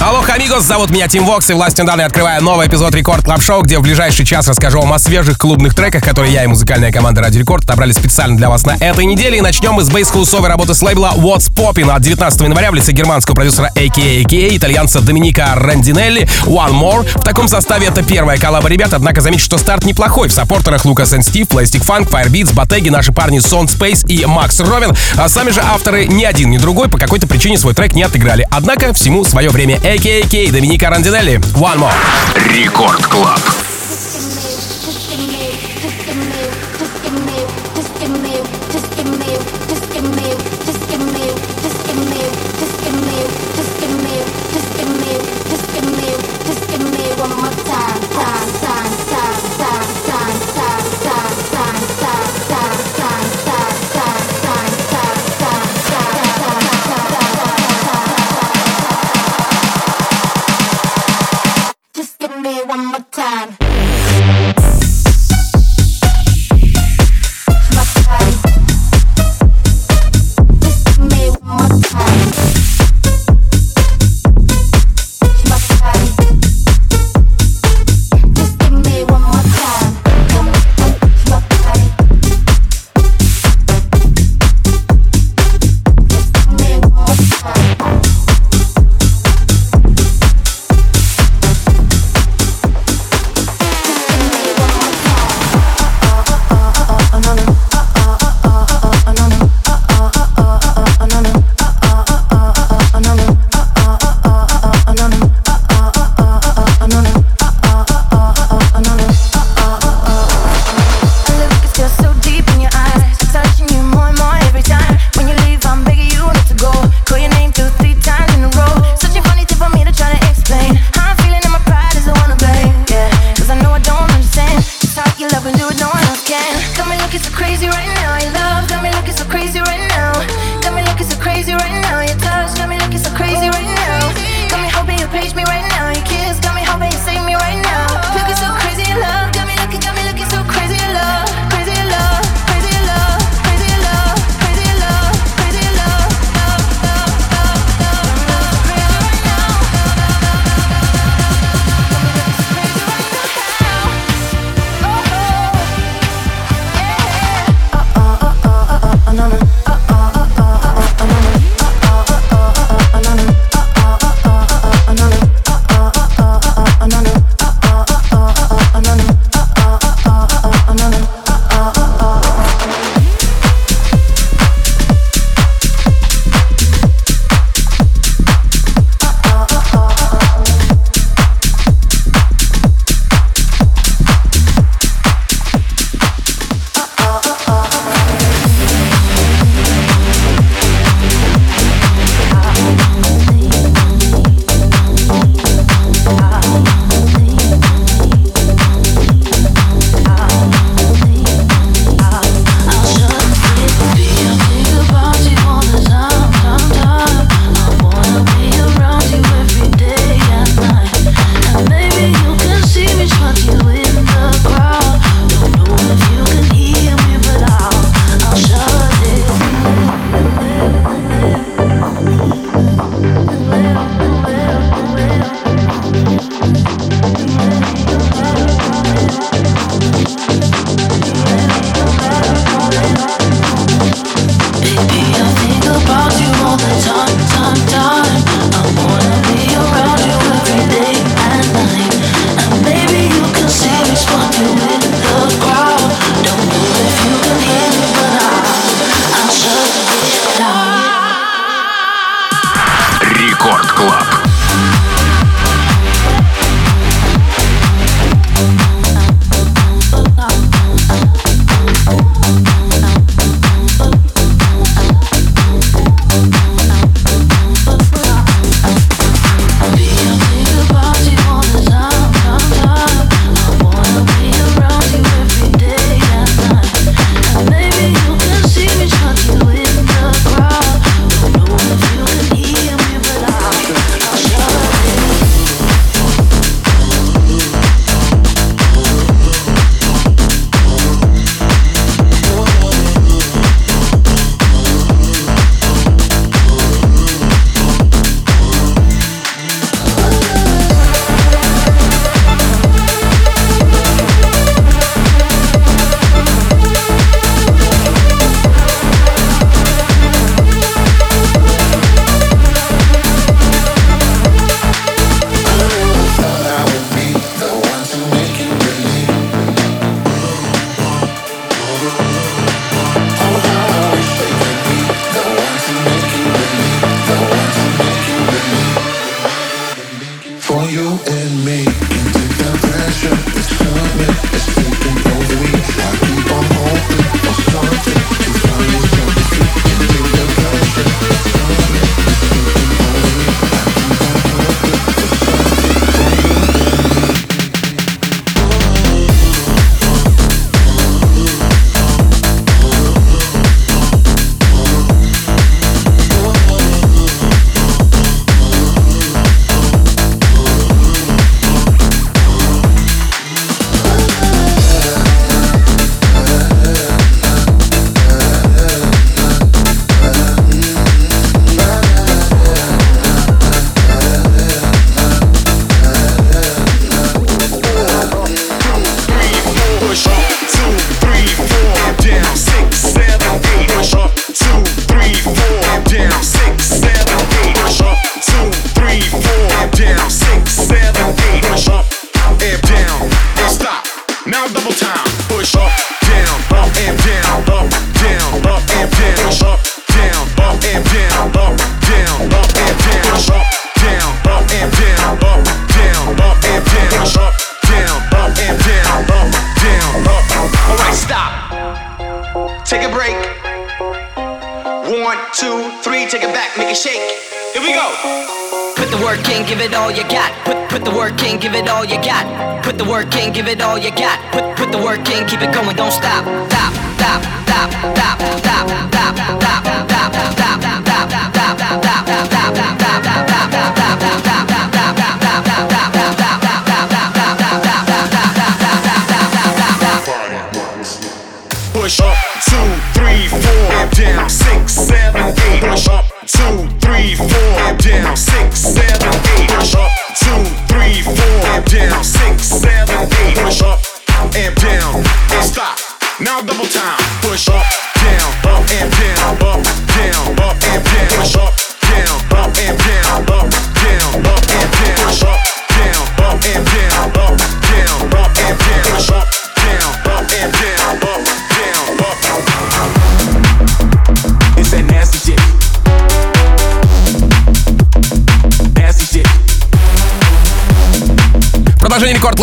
Алло, амигос, зовут меня Тим Вокс, и властью данной открываю новый эпизод Record Club Show, где в ближайший час расскажу вам о свежих клубных треках, которые я и музыкальная команда Радио Рекорд отобрали специально для вас на этой неделе. И начнем мы с бейс-хаусовой работы с лейбла What's Poppin' от 19 января в лице германского продюсера AKA AKA, итальянца Доминика Рандинелли, One More. В таком составе это первая коллаба ребят, однако заметьте, что старт неплохой. В саппортерах Лукас и Стив, Plastic Funk, Firebeats, Батеги, наши парни Sound Space и Макс Ровен. А сами же авторы ни один, ни другой по какой-то причине свой трек не отыграли. Однако всему свое время. AKA Доминика Доминика Рандинелли. One more. Рекорд Клаб.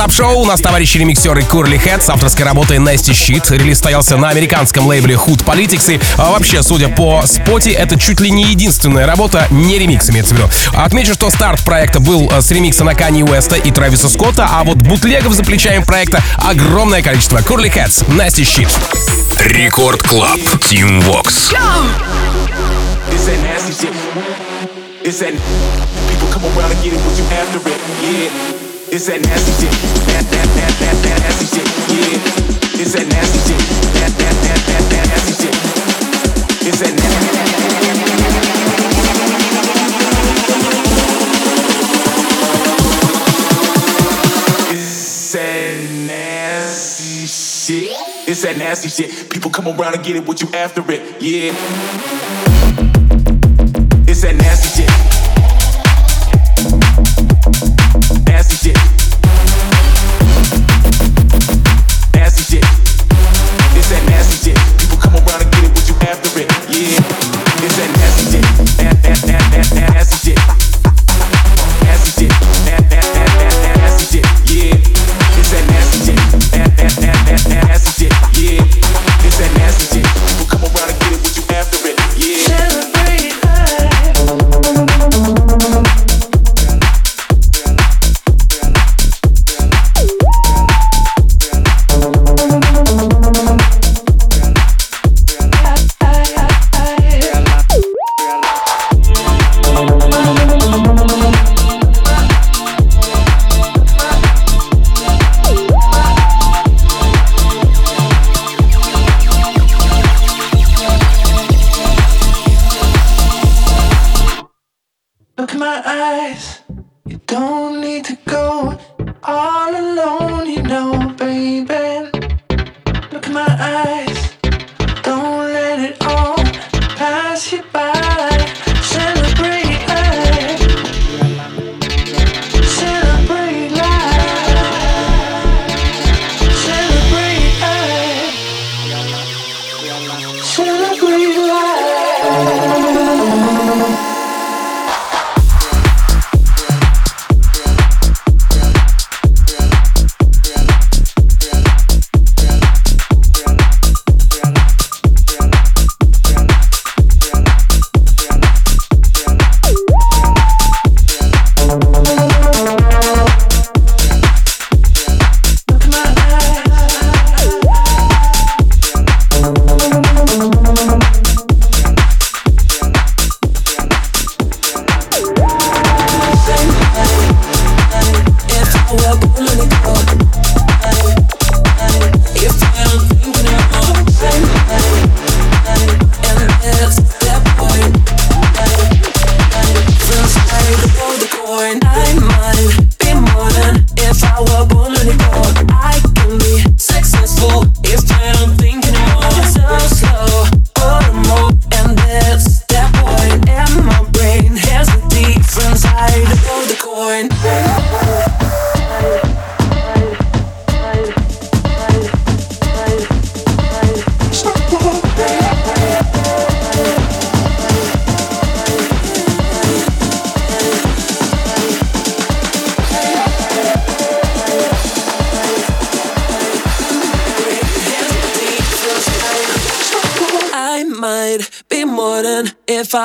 Club Show. У нас товарищи ремиксеры Curly Хэт с авторской работой Nasty Shit. Релиз состоялся на американском лейбле Hood Politics. И а вообще, судя по споте, это чуть ли не единственная работа, не ремикс имеется в виду. Отмечу, что старт проекта был э, с ремикса на Кани Уэста и Трэвиса Скотта, а вот бутлегов за плечами проекта огромное количество. Curly Heads, Nasty Shit. Record Club, Tim Vox. It's that people come around and get it when you after it. Yeah. It's that nasty shit. That that that that nasty shit. Yeah. It's that nasty shit. That that that that nasty shit. It's that nasty. It's that nasty shit. It's that nasty shit. People come around and get it, what you after it? Yeah. It's that nasty shit. will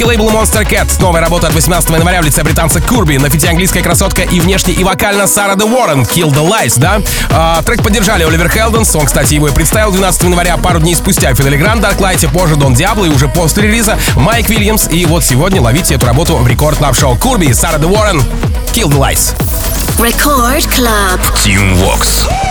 Канадский лейбл Monster Cat. Новая работа от 18 января в лице британца Курби. На фите английская красотка и внешне и вокально Сара Де Уоррен. Kill the Lies, да? А, трек поддержали Оливер Хелденс. Он, кстати, его и представил 12 января, пару дней спустя. Фидели Гранд, Дарклайте, позже Дон Диабло и уже после релиза Майк Вильямс. И вот сегодня ловите эту работу в рекорд клаб шоу Курби, Сара Де Уоррен. Kill the Lies. Record Club. Team Vox.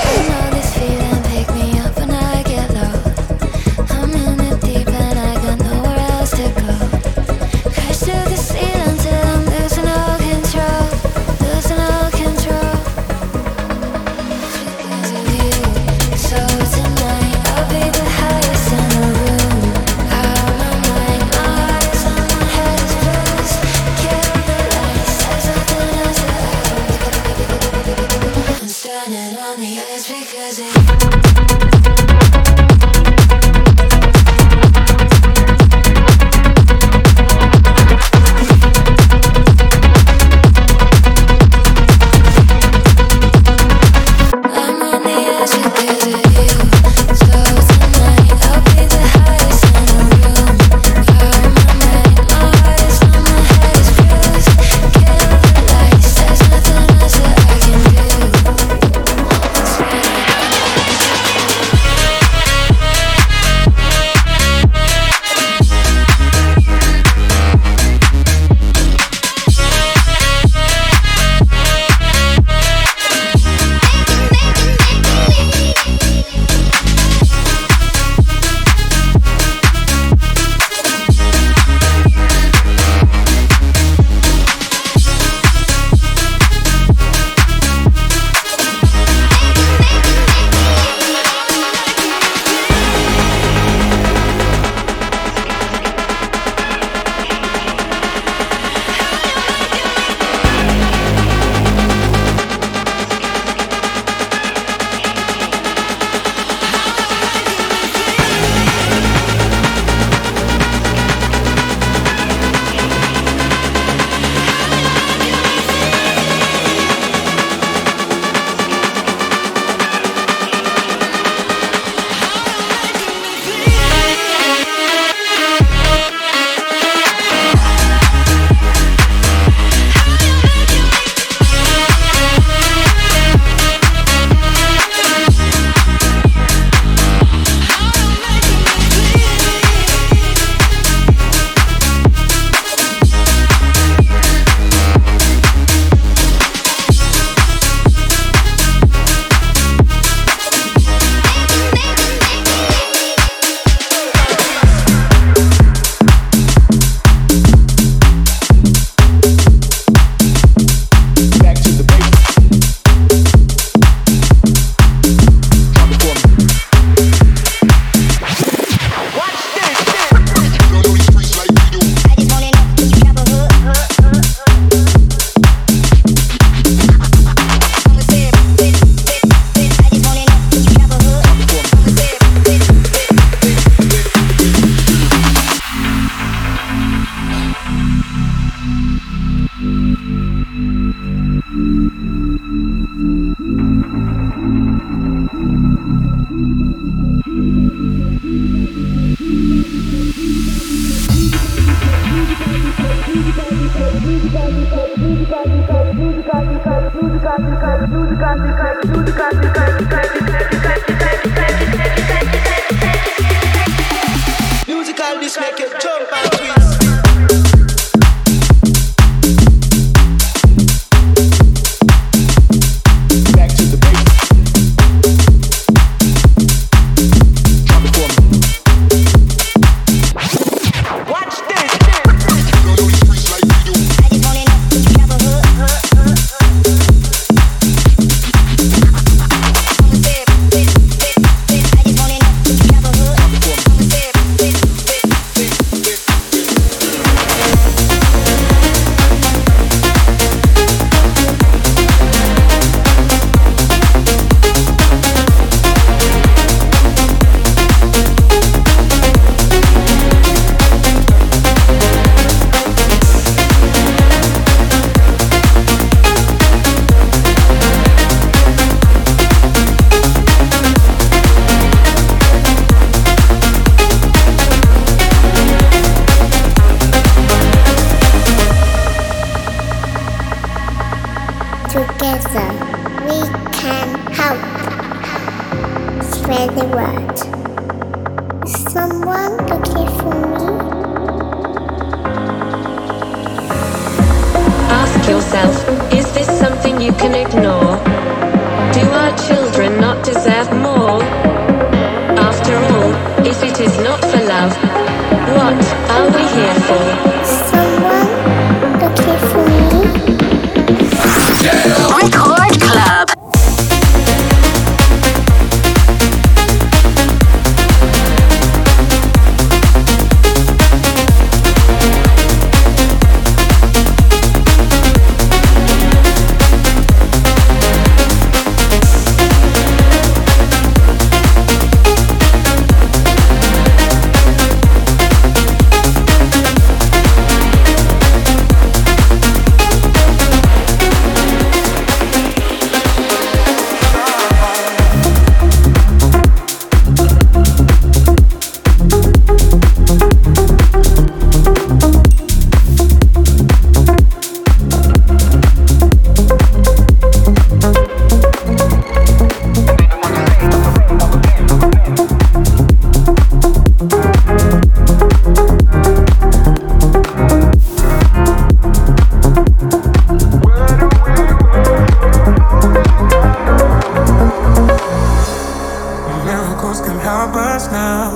miracles can help us now.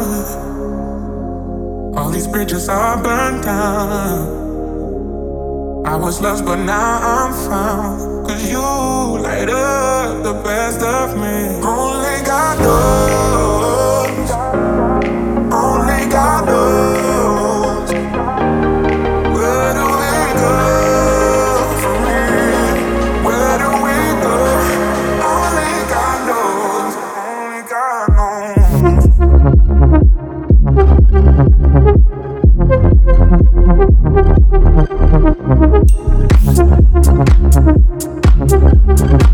All these bridges are burned down. I was lost, but now I'm found. Cause you light up the best of me. Only God knows. Thank you.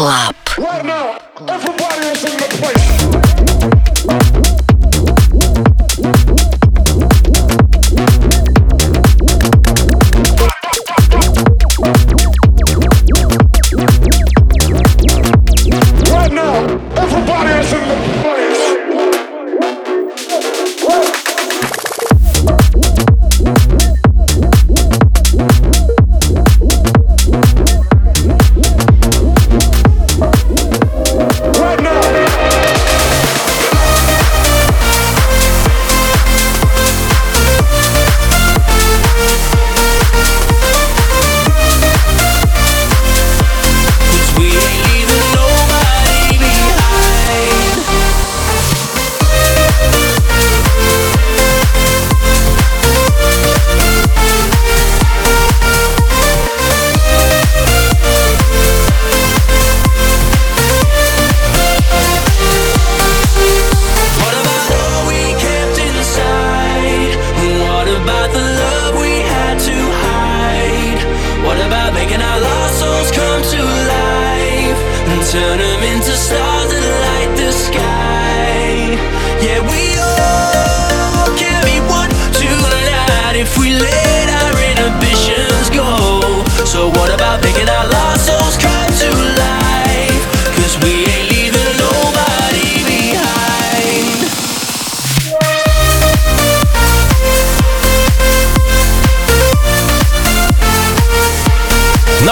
Club.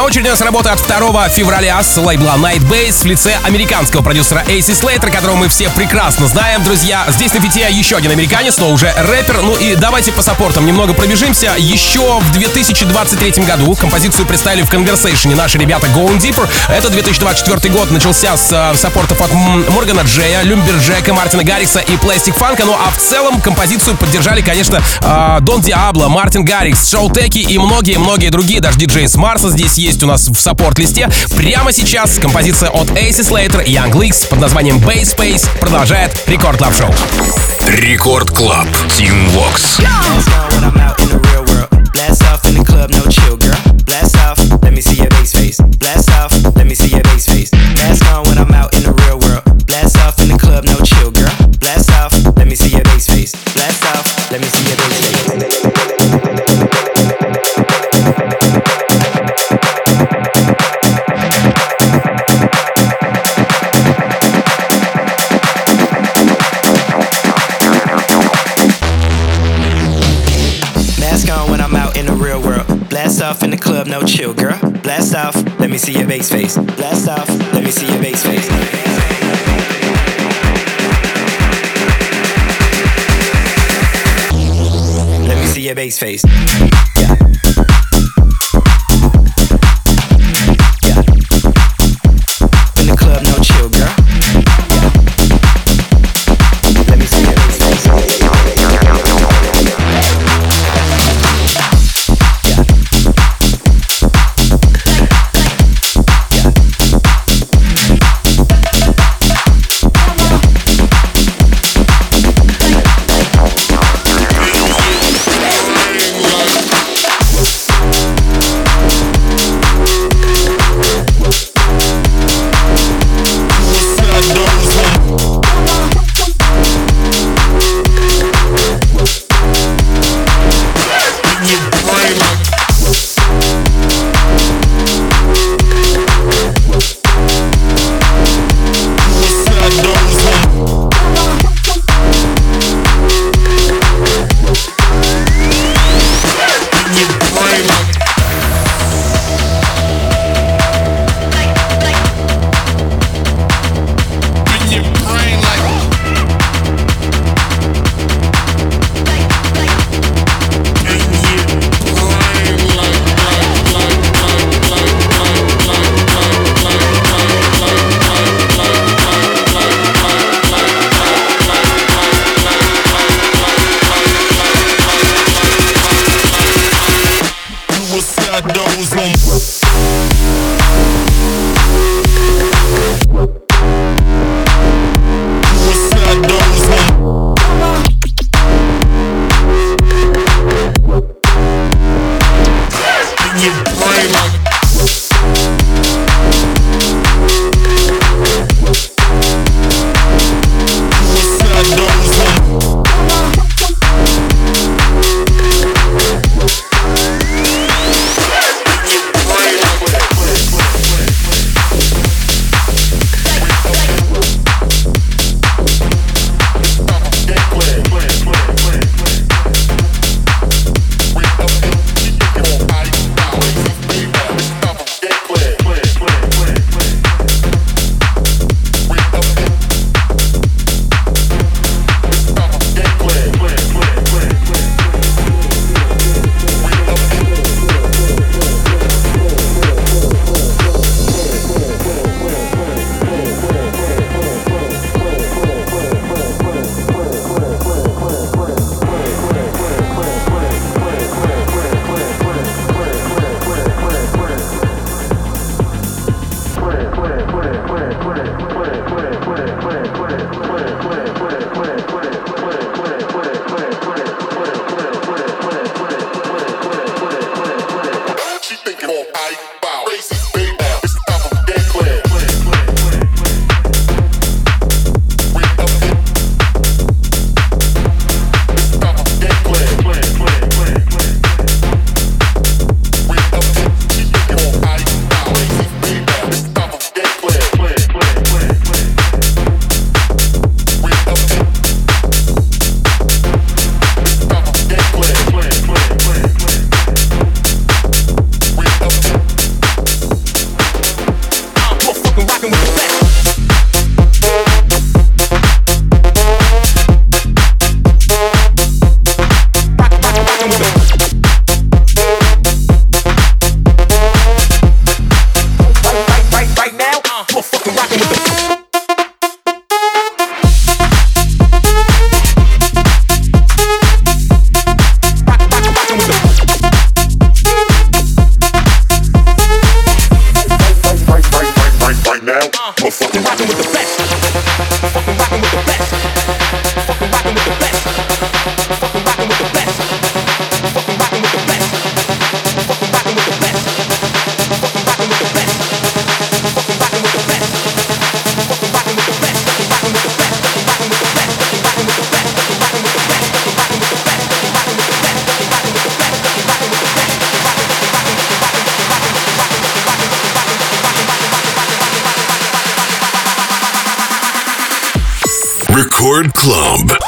Очереди у нас работа от 2 февраля с лейбла Night Base в лице американского продюсера Эйси Слейтер, которого мы все прекрасно знаем, друзья. Здесь на фите еще один американец, но уже рэпер. Ну и давайте по саппортам немного пробежимся. Еще в 2023 году композицию представили в Conversation наши ребята Going Deeper. Это 2024 год начался с э, саппортов от Моргана Джея, Люмберджека, Мартина Гаррикса и Пластик Фанка. Ну а в целом композицию поддержали, конечно, э, Дон Диабло, Мартин Гаррикс, Шоу Теки и многие-многие другие. Даже диджей с Марса здесь есть у нас в саппорт-листе. Прямо сейчас композиция от Ace Slater и Young Leaks под названием Base Space продолжает Рекорд Клаб Шоу. Рекорд Клаб. Team Vox. Blast off in the club, no chill, girl. Blast off, let me see your bass face. Blast off, let me see your bass face. Mask on me see your bass face. Blast off, let me see your bass face. Let me see your bass face. Word Club.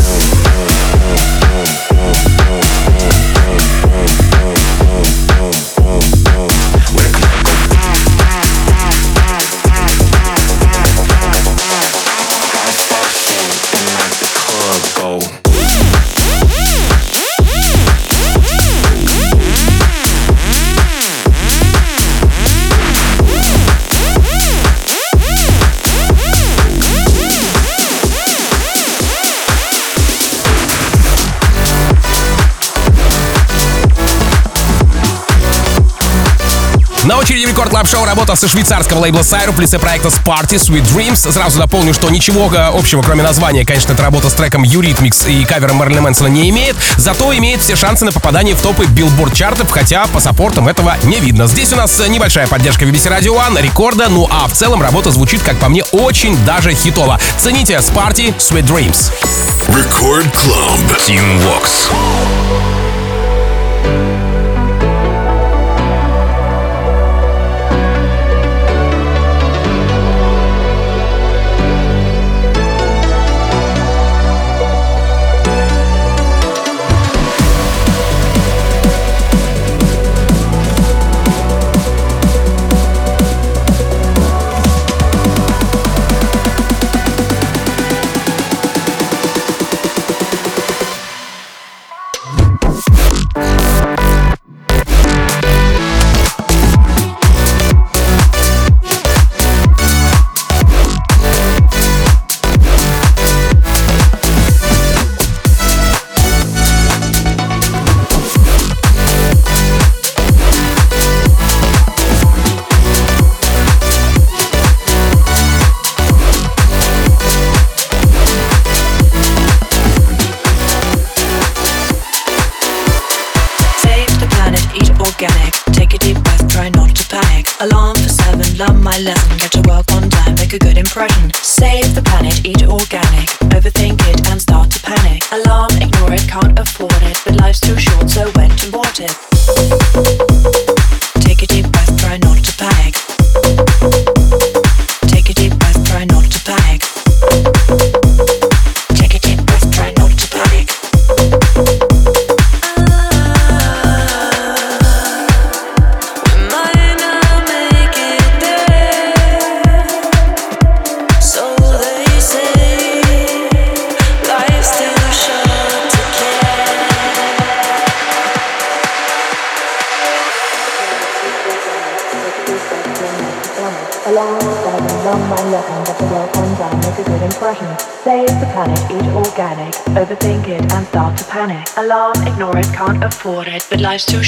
Música На очереди Record Club Show работа со швейцарского лейбла Сайру в лице проекта Sparty Sweet Dreams. Сразу дополню, что ничего э, общего, кроме названия, конечно, эта работа с треком Eurythmics и кавером Мэрилина Мэнсона не имеет, зато имеет все шансы на попадание в топы билборд чартов, хотя по саппортам этого не видно. Здесь у нас небольшая поддержка BBC Radio One, рекорда, ну а в целом работа звучит, как по мне, очень даже хитово. Цените Sparty Sweet Dreams. Record Club. Tim Vox.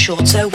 Short, so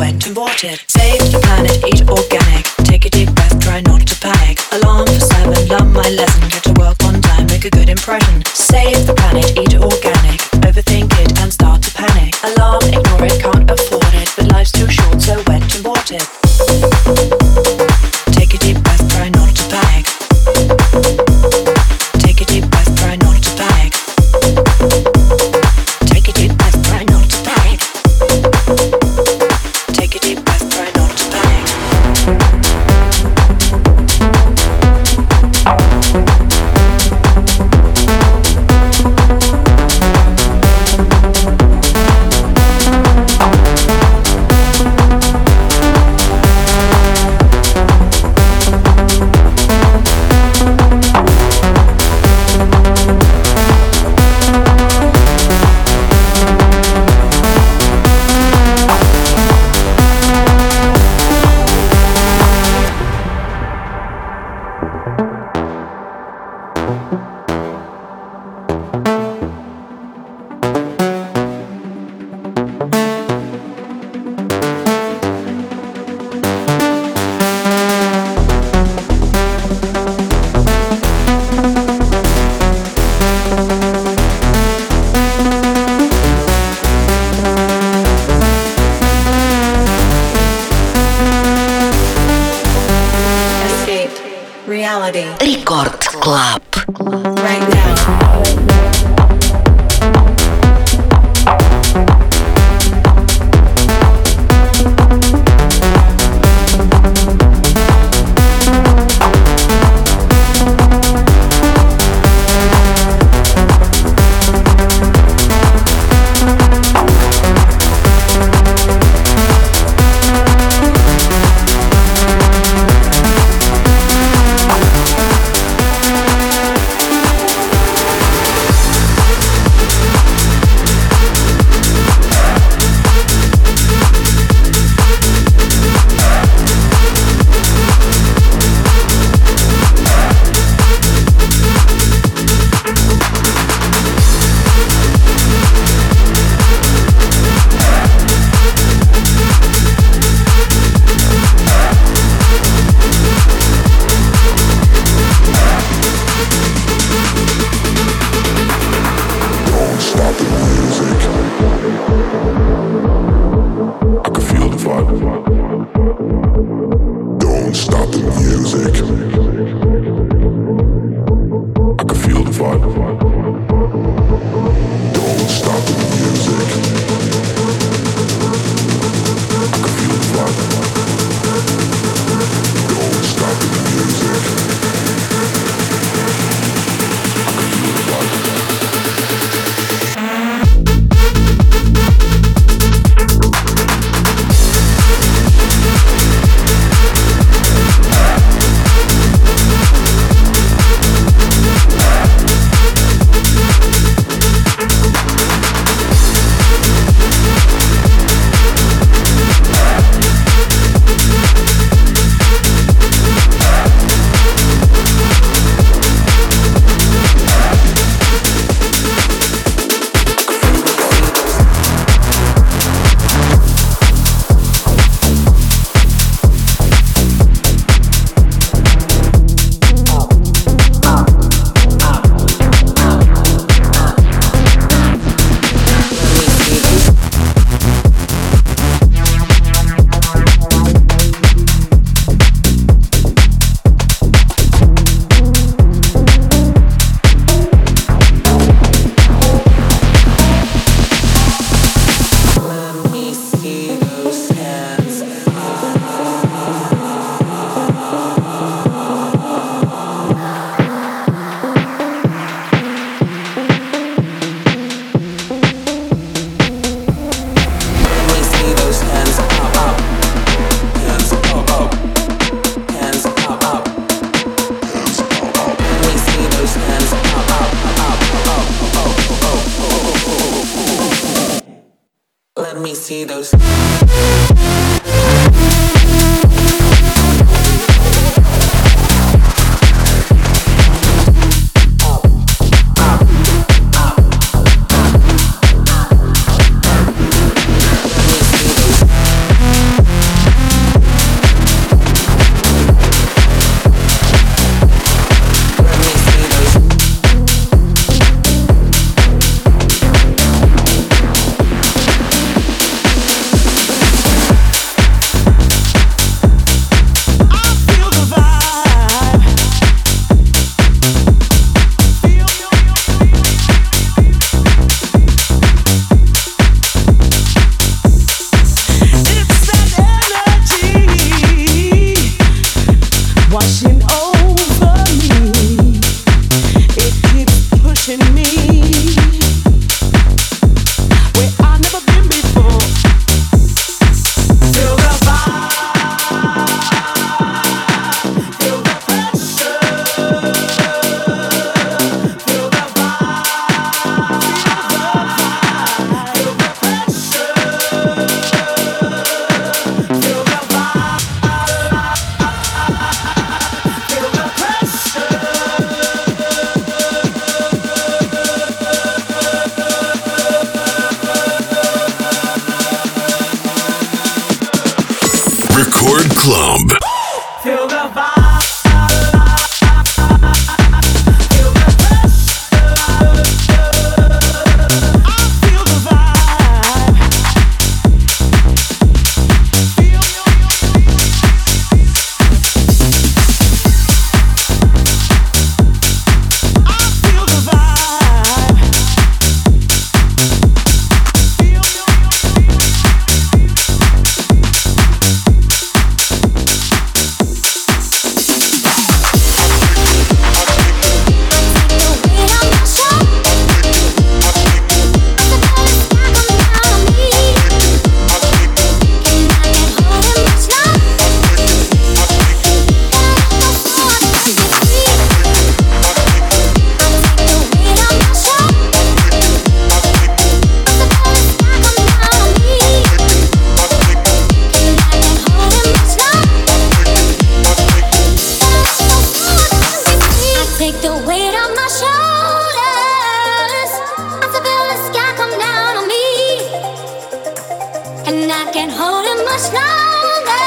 and I can't hold it much longer.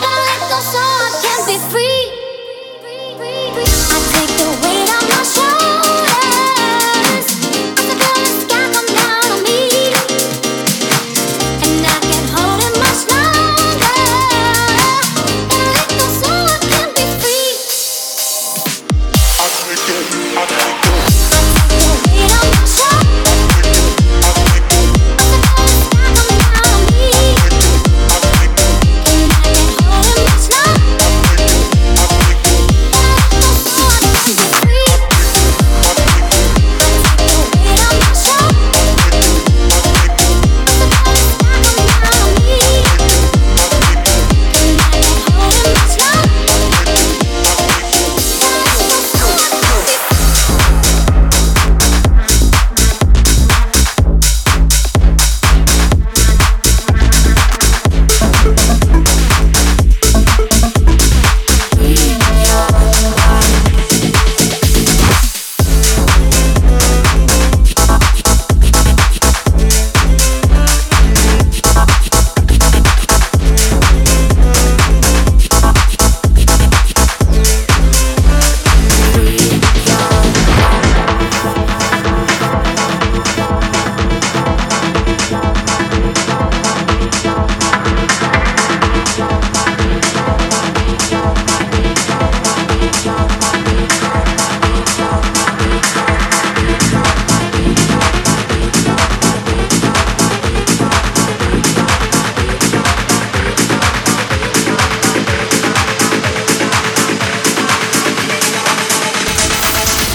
Let go so I can be free.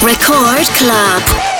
Record Club.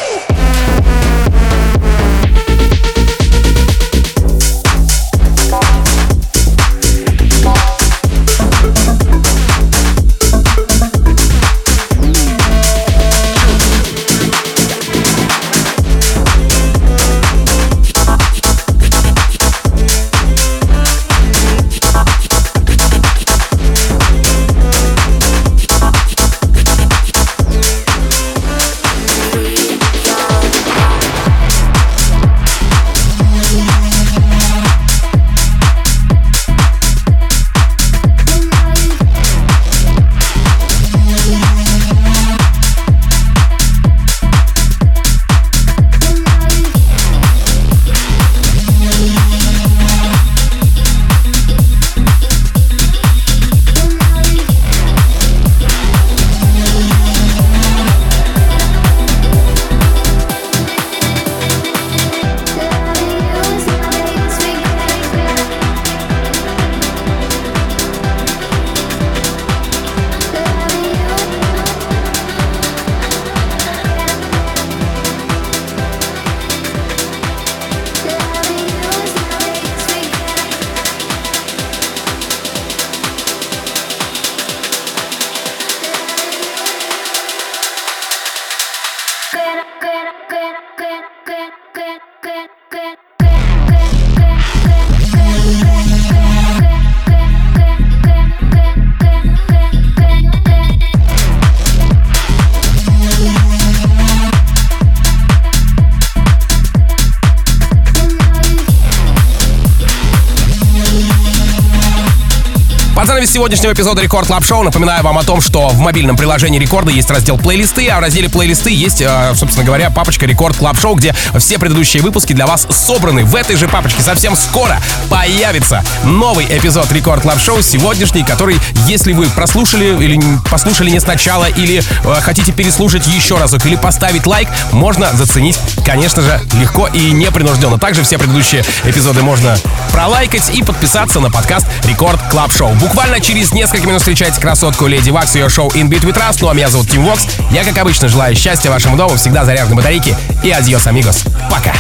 Под занавес сегодняшнего эпизода Record Club Show напоминаю вам о том, что в мобильном приложении Рекорда есть раздел плейлисты, а в разделе плейлисты есть, э, собственно говоря, папочка Record Club Show, где все предыдущие выпуски для вас собраны. В этой же папочке совсем скоро появится новый эпизод Record Club Show, сегодняшний, который, если вы прослушали или послушали не сначала, или э, хотите переслушать еще разок, или поставить лайк, можно заценить, конечно же, легко и непринужденно. Также все предыдущие эпизоды можно пролайкать и подписаться на подкаст Рекорд Клаб Шоу. Буквально через несколько минут встречайте красотку Леди Вокс и ее шоу In Between Trust. Ну а меня зовут Тим Вокс. Я, как обычно, желаю счастья вашему дому, всегда заряженной батарейки и adiós, amigos. Пока.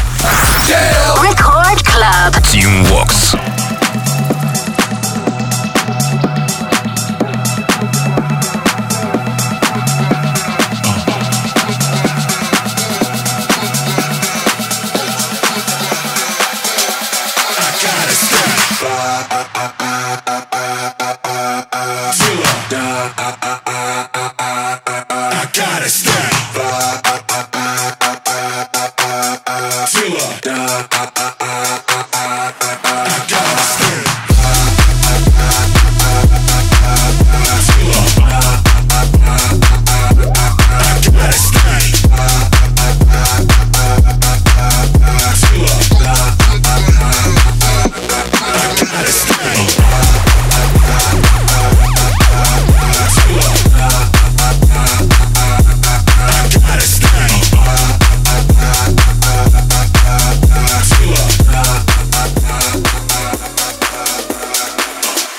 Tim Vox.